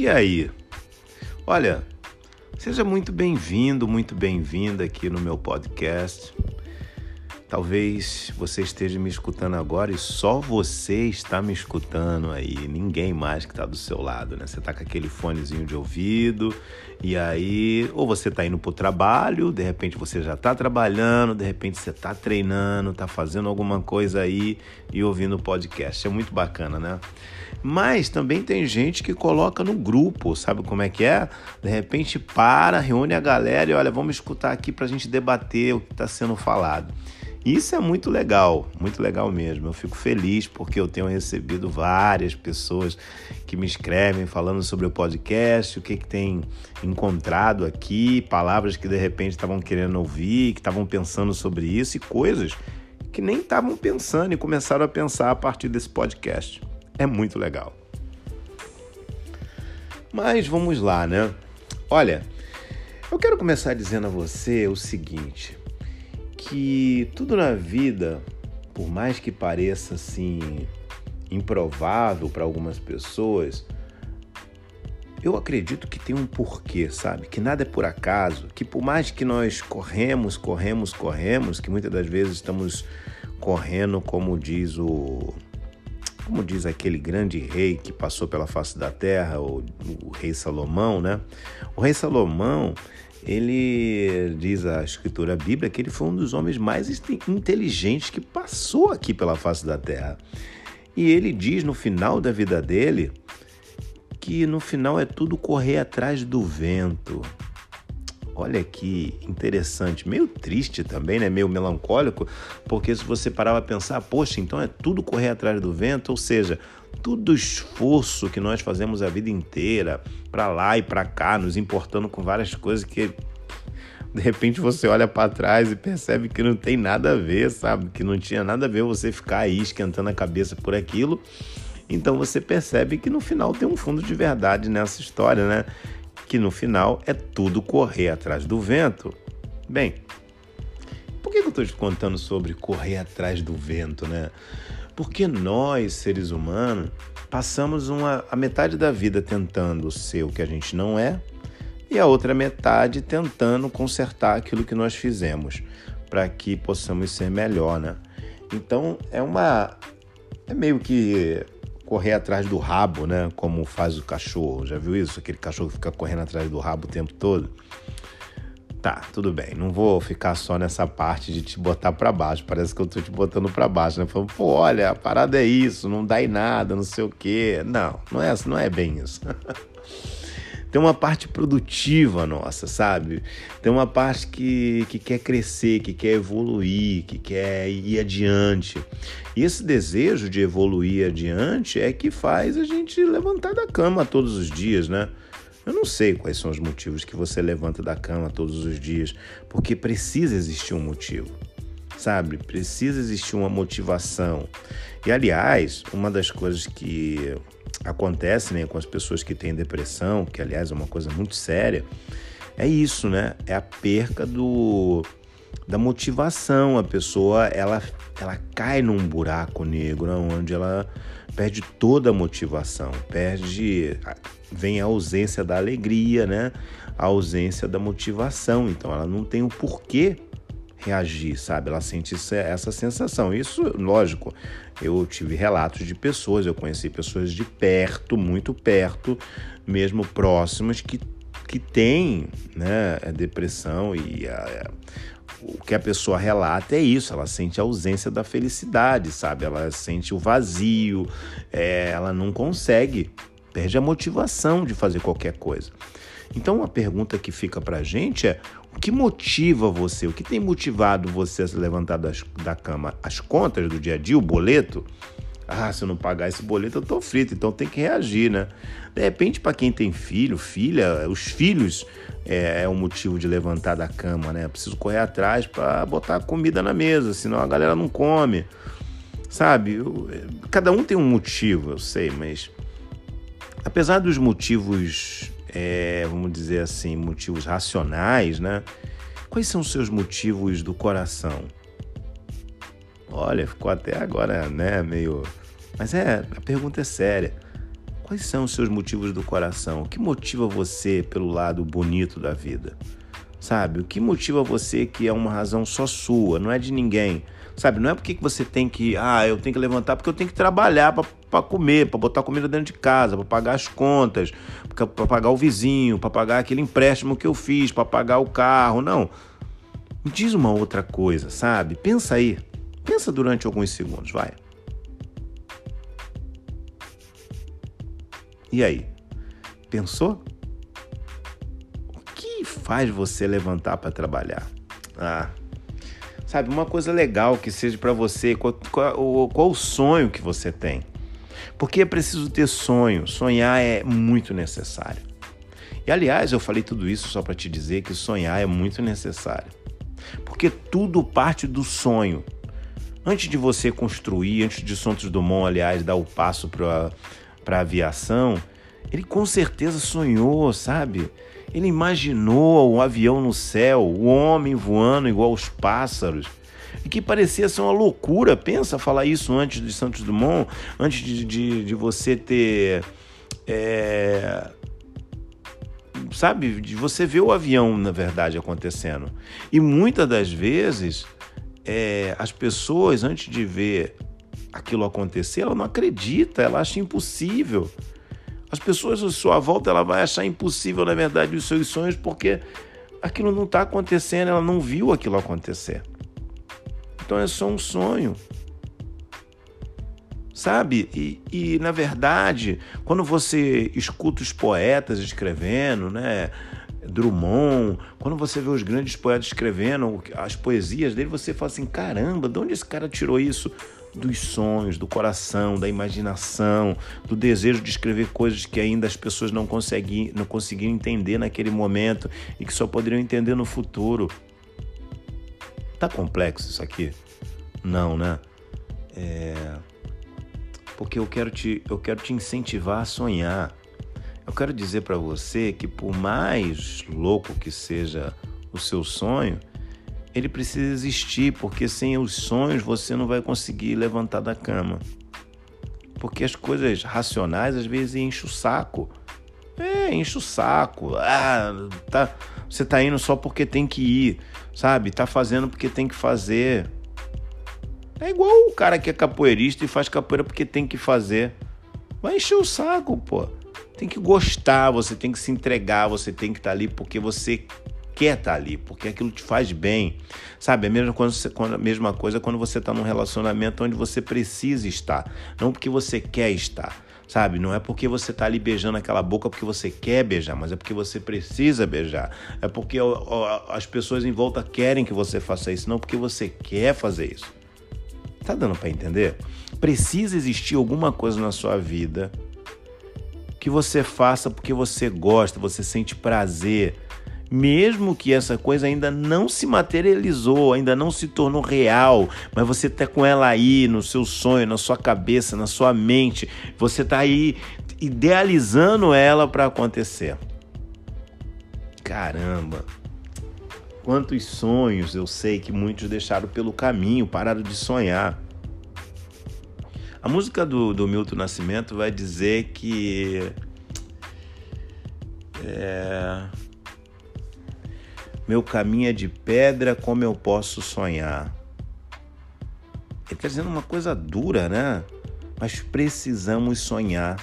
E aí? Olha, seja muito bem-vindo, muito bem-vinda aqui no meu podcast. Talvez você esteja me escutando agora e só você está me escutando aí, ninguém mais que está do seu lado, né? Você está com aquele fonezinho de ouvido e aí, ou você está indo para o trabalho, de repente você já está trabalhando, de repente você está treinando, está fazendo alguma coisa aí e ouvindo o podcast. É muito bacana, né? Mas também tem gente que coloca no grupo, sabe como é que é? De repente para, reúne a galera e olha, vamos escutar aqui para a gente debater o que está sendo falado. Isso é muito legal, muito legal mesmo. Eu fico feliz porque eu tenho recebido várias pessoas que me escrevem falando sobre o podcast, o que, que tem encontrado aqui, palavras que de repente estavam querendo ouvir, que estavam pensando sobre isso e coisas que nem estavam pensando e começaram a pensar a partir desse podcast. É muito legal. Mas vamos lá, né? Olha, eu quero começar dizendo a você o seguinte que tudo na vida, por mais que pareça assim improvável para algumas pessoas, eu acredito que tem um porquê, sabe? Que nada é por acaso, que por mais que nós corremos, corremos, corremos, que muitas das vezes estamos correndo, como diz o como diz aquele grande rei que passou pela face da terra, o, o rei Salomão, né? O rei Salomão, ele diz a escritura bíblica que ele foi um dos homens mais inteligentes que passou aqui pela face da terra. E ele diz no final da vida dele que no final é tudo correr atrás do vento. Olha que interessante, meio triste também, né? Meio melancólico, porque se você parar a pensar, poxa, então é tudo correr atrás do vento, ou seja, todo o esforço que nós fazemos a vida inteira para lá e para cá, nos importando com várias coisas que de repente você olha para trás e percebe que não tem nada a ver, sabe? Que não tinha nada a ver você ficar aí esquentando a cabeça por aquilo. Então você percebe que no final tem um fundo de verdade nessa história, né? Que no final é tudo correr atrás do vento. Bem, por que eu estou te contando sobre correr atrás do vento, né? Porque nós, seres humanos, passamos uma, a metade da vida tentando ser o que a gente não é e a outra metade tentando consertar aquilo que nós fizemos para que possamos ser melhor, né? Então é uma é meio que correr atrás do rabo, né? Como faz o cachorro. Já viu isso? Aquele cachorro que fica correndo atrás do rabo o tempo todo. Tá, tudo bem. Não vou ficar só nessa parte de te botar para baixo. Parece que eu tô te botando para baixo, né? Falando, pô, olha, a parada é isso, não dá em nada, não sei o quê. Não, não é, não é bem isso. Tem uma parte produtiva nossa, sabe? Tem uma parte que, que quer crescer, que quer evoluir, que quer ir adiante. E esse desejo de evoluir adiante é que faz a gente levantar da cama todos os dias, né? Eu não sei quais são os motivos que você levanta da cama todos os dias, porque precisa existir um motivo, sabe? Precisa existir uma motivação. E aliás, uma das coisas que acontece né, com as pessoas que têm depressão, que aliás é uma coisa muito séria, é isso, né? É a perca do da motivação. A pessoa ela, ela cai num buraco negro onde ela perde toda a motivação, perde vem a ausência da alegria, né? A ausência da motivação. Então ela não tem o porquê reagir, sabe? Ela sente essa sensação. Isso, lógico, eu tive relatos de pessoas, eu conheci pessoas de perto, muito perto, mesmo próximas, que, que têm né, depressão e a, o que a pessoa relata é isso, ela sente a ausência da felicidade, sabe? Ela sente o vazio, é, ela não consegue, perde a motivação de fazer qualquer coisa. Então, a pergunta que fica para a gente é: o que motiva você? O que tem motivado você a se levantar das, da cama? As contas do dia a dia, o boleto? Ah, se eu não pagar esse boleto, eu tô frito, então tem que reagir, né? De repente, para quem tem filho, filha, os filhos é, é um motivo de levantar da cama, né? preciso correr atrás para botar comida na mesa, senão a galera não come. Sabe? Eu, cada um tem um motivo, eu sei, mas apesar dos motivos é, vamos dizer assim, motivos racionais, né? Quais são os seus motivos do coração? Olha, ficou até agora, né, meio. Mas é, a pergunta é séria. Quais são os seus motivos do coração? O que motiva você pelo lado bonito da vida? Sabe? O que motiva você que é uma razão só sua, não é de ninguém? Sabe? Não é porque você tem que, ah, eu tenho que levantar porque eu tenho que trabalhar para comer, para botar comida dentro de casa, para pagar as contas, para pagar o vizinho, para pagar aquele empréstimo que eu fiz, para pagar o carro. Não. Me diz uma outra coisa, sabe? Pensa aí. Pensa durante alguns segundos, vai. E aí? Pensou? O que faz você levantar para trabalhar? Ah, sabe, uma coisa legal que seja para você, qual, qual, qual o sonho que você tem? Porque é preciso ter sonho, sonhar é muito necessário. E aliás, eu falei tudo isso só para te dizer que sonhar é muito necessário. Porque tudo parte do sonho. Antes de você construir, antes de Santos Dumont, aliás, dar o passo para a aviação, ele com certeza sonhou, sabe? Ele imaginou o avião no céu, o homem voando igual os pássaros. E que parecia ser uma loucura. Pensa falar isso antes de Santos Dumont, antes de, de, de você ter. É, sabe? De você ver o avião, na verdade, acontecendo. E muitas das vezes, é, as pessoas, antes de ver aquilo acontecer, ela não acredita, ela acha impossível. As pessoas à sua volta, ela vai achar impossível, na verdade, os seus sonhos, porque aquilo não está acontecendo, ela não viu aquilo acontecer. Então é só um sonho. Sabe? E, e na verdade, quando você escuta os poetas escrevendo, né? Drummond, quando você vê os grandes poetas escrevendo as poesias dele, você fala assim: caramba, de onde esse cara tirou isso? dos sonhos, do coração, da imaginação, do desejo de escrever coisas que ainda as pessoas não, conseguem, não conseguiram entender naquele momento e que só poderiam entender no futuro. Tá complexo isso aqui? Não, né? É... Porque eu quero te, eu quero te incentivar a sonhar. Eu quero dizer para você que por mais louco que seja o seu sonho, ele precisa existir, porque sem os sonhos você não vai conseguir levantar da cama. Porque as coisas racionais às vezes enchem o saco. É, enche o saco. Ah, tá, você tá indo só porque tem que ir, sabe? Tá fazendo porque tem que fazer. É igual o cara que é capoeirista e faz capoeira porque tem que fazer. Vai encher o saco, pô. Tem que gostar, você tem que se entregar, você tem que estar tá ali porque você quer estar tá ali, porque aquilo te faz bem. Sabe, coisa, a mesma coisa quando você está num relacionamento onde você precisa estar, não porque você quer estar. Sabe, não é porque você está ali beijando aquela boca porque você quer beijar, mas é porque você precisa beijar. É porque as pessoas em volta querem que você faça isso, não porque você quer fazer isso. Tá dando para entender? Precisa existir alguma coisa na sua vida que você faça porque você gosta, você sente prazer, mesmo que essa coisa ainda não se materializou, ainda não se tornou real, mas você está com ela aí no seu sonho, na sua cabeça, na sua mente, você está aí idealizando ela para acontecer. Caramba! Quantos sonhos eu sei que muitos deixaram pelo caminho, pararam de sonhar. A música do, do Milton Nascimento vai dizer que. É, meu caminho é de pedra, como eu posso sonhar? Ele está dizendo uma coisa dura, né? Mas precisamos sonhar.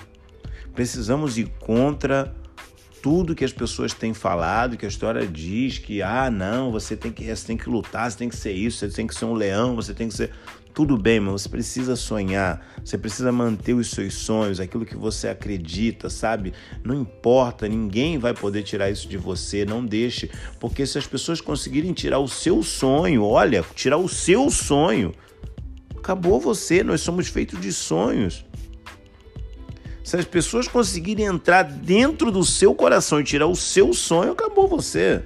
Precisamos ir contra tudo que as pessoas têm falado, que a história diz que, ah, não, você tem que, você tem que lutar, você tem que ser isso, você tem que ser um leão, você tem que ser. Tudo bem, mas você precisa sonhar, você precisa manter os seus sonhos, aquilo que você acredita, sabe? Não importa, ninguém vai poder tirar isso de você, não deixe, porque se as pessoas conseguirem tirar o seu sonho, olha, tirar o seu sonho, acabou você, nós somos feitos de sonhos. Se as pessoas conseguirem entrar dentro do seu coração e tirar o seu sonho, acabou você.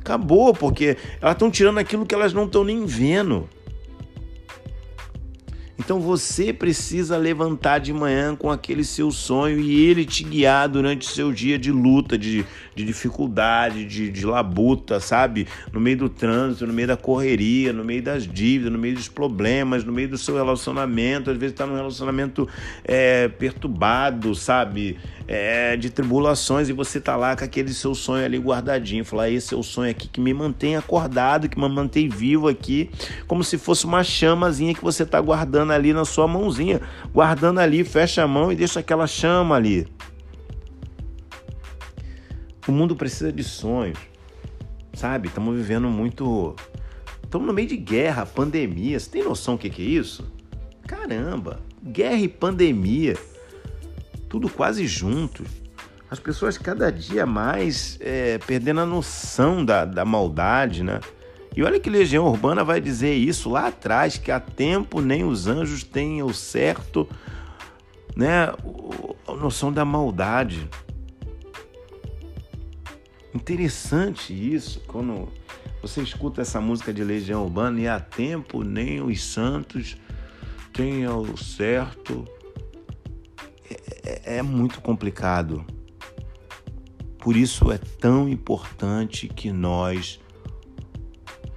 Acabou, porque elas estão tirando aquilo que elas não estão nem vendo. Então você precisa levantar de manhã com aquele seu sonho e ele te guiar durante o seu dia de luta, de, de dificuldade, de, de labuta, sabe? No meio do trânsito, no meio da correria, no meio das dívidas, no meio dos problemas, no meio do seu relacionamento. Às vezes está num relacionamento é, perturbado, sabe? É, de tribulações e você tá lá com aquele seu sonho ali guardadinho. Falar, esse é o sonho aqui que me mantém acordado, que me mantém vivo aqui, como se fosse uma chamazinha que você tá guardando guardando ali na sua mãozinha, guardando ali, fecha a mão e deixa aquela chama ali. O mundo precisa de sonhos, sabe? Estamos vivendo muito. Estamos no meio de guerra, pandemia. Você tem noção do que, que é isso? Caramba, guerra e pandemia, tudo quase junto. As pessoas cada dia mais é, perdendo a noção da, da maldade, né? E olha que Legião Urbana vai dizer isso lá atrás, que há tempo nem os anjos têm o certo, né, a noção da maldade. Interessante isso, quando você escuta essa música de Legião Urbana e há tempo nem os santos têm o certo. É, é, é muito complicado. Por isso é tão importante que nós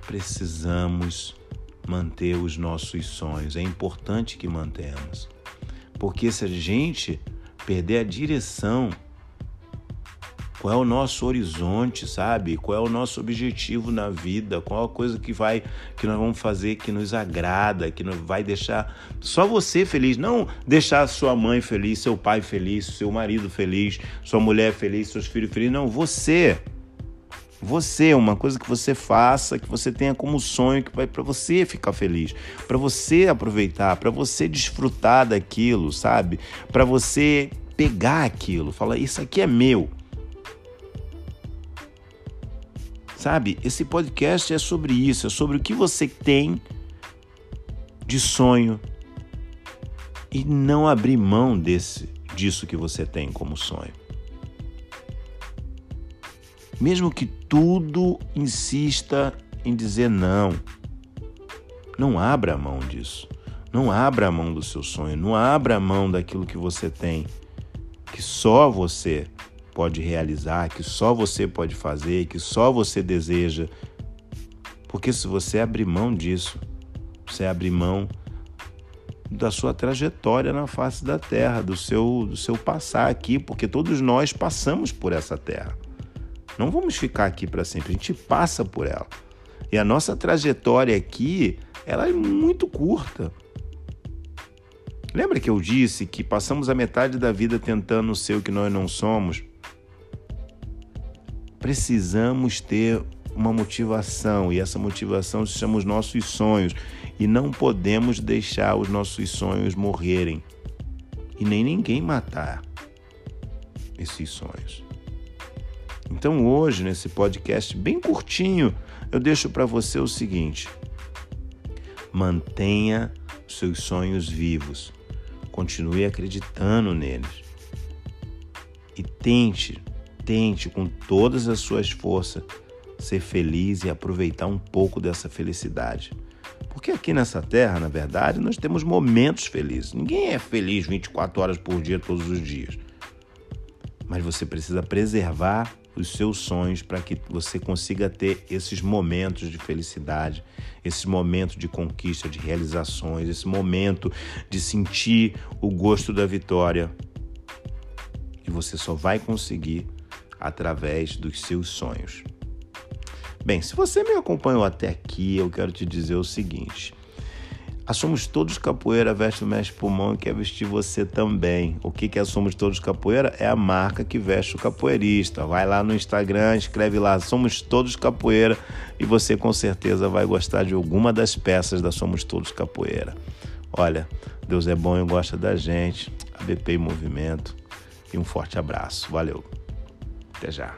precisamos manter os nossos sonhos. É importante que mantemos. Porque se a gente perder a direção, qual é o nosso horizonte, sabe? Qual é o nosso objetivo na vida? Qual a coisa que vai que nós vamos fazer que nos agrada, que vai deixar só você feliz, não deixar sua mãe feliz, seu pai feliz, seu marido feliz, sua mulher feliz, seus filhos felizes, não, você. Você, uma coisa que você faça, que você tenha como sonho, que vai para você ficar feliz, para você aproveitar, para você desfrutar daquilo, sabe? Para você pegar aquilo, falar isso aqui é meu. Sabe? Esse podcast é sobre isso, é sobre o que você tem de sonho e não abrir mão desse disso que você tem como sonho. Mesmo que tudo insista em dizer não, não abra mão disso. Não abra mão do seu sonho, não abra mão daquilo que você tem, que só você pode realizar, que só você pode fazer, que só você deseja. Porque se você abrir mão disso, você abre mão da sua trajetória na face da terra, do seu, do seu passar aqui, porque todos nós passamos por essa terra. Não vamos ficar aqui para sempre, a gente passa por ela. E a nossa trajetória aqui, ela é muito curta. Lembra que eu disse que passamos a metade da vida tentando ser o que nós não somos? Precisamos ter uma motivação e essa motivação se chama os nossos sonhos e não podemos deixar os nossos sonhos morrerem e nem ninguém matar esses sonhos. Então hoje, nesse podcast bem curtinho, eu deixo para você o seguinte: mantenha seus sonhos vivos, continue acreditando neles e tente, tente com todas as suas forças ser feliz e aproveitar um pouco dessa felicidade. Porque aqui nessa terra, na verdade, nós temos momentos felizes. Ninguém é feliz 24 horas por dia, todos os dias. Mas você precisa preservar os seus sonhos para que você consiga ter esses momentos de felicidade, esses momentos de conquista, de realizações, esse momento de sentir o gosto da vitória. E você só vai conseguir através dos seus sonhos. Bem, se você me acompanhou até aqui, eu quero te dizer o seguinte: a Somos Todos Capoeira veste o mestre pulmão e quer vestir você também. O que, é Somos Todos Capoeira? É a marca que veste o capoeirista. Vai lá no Instagram, escreve lá Somos Todos Capoeira e você com certeza vai gostar de alguma das peças da Somos Todos Capoeira. Olha, Deus é bom e gosta da gente. A BP em movimento. E um forte abraço. Valeu. Até já.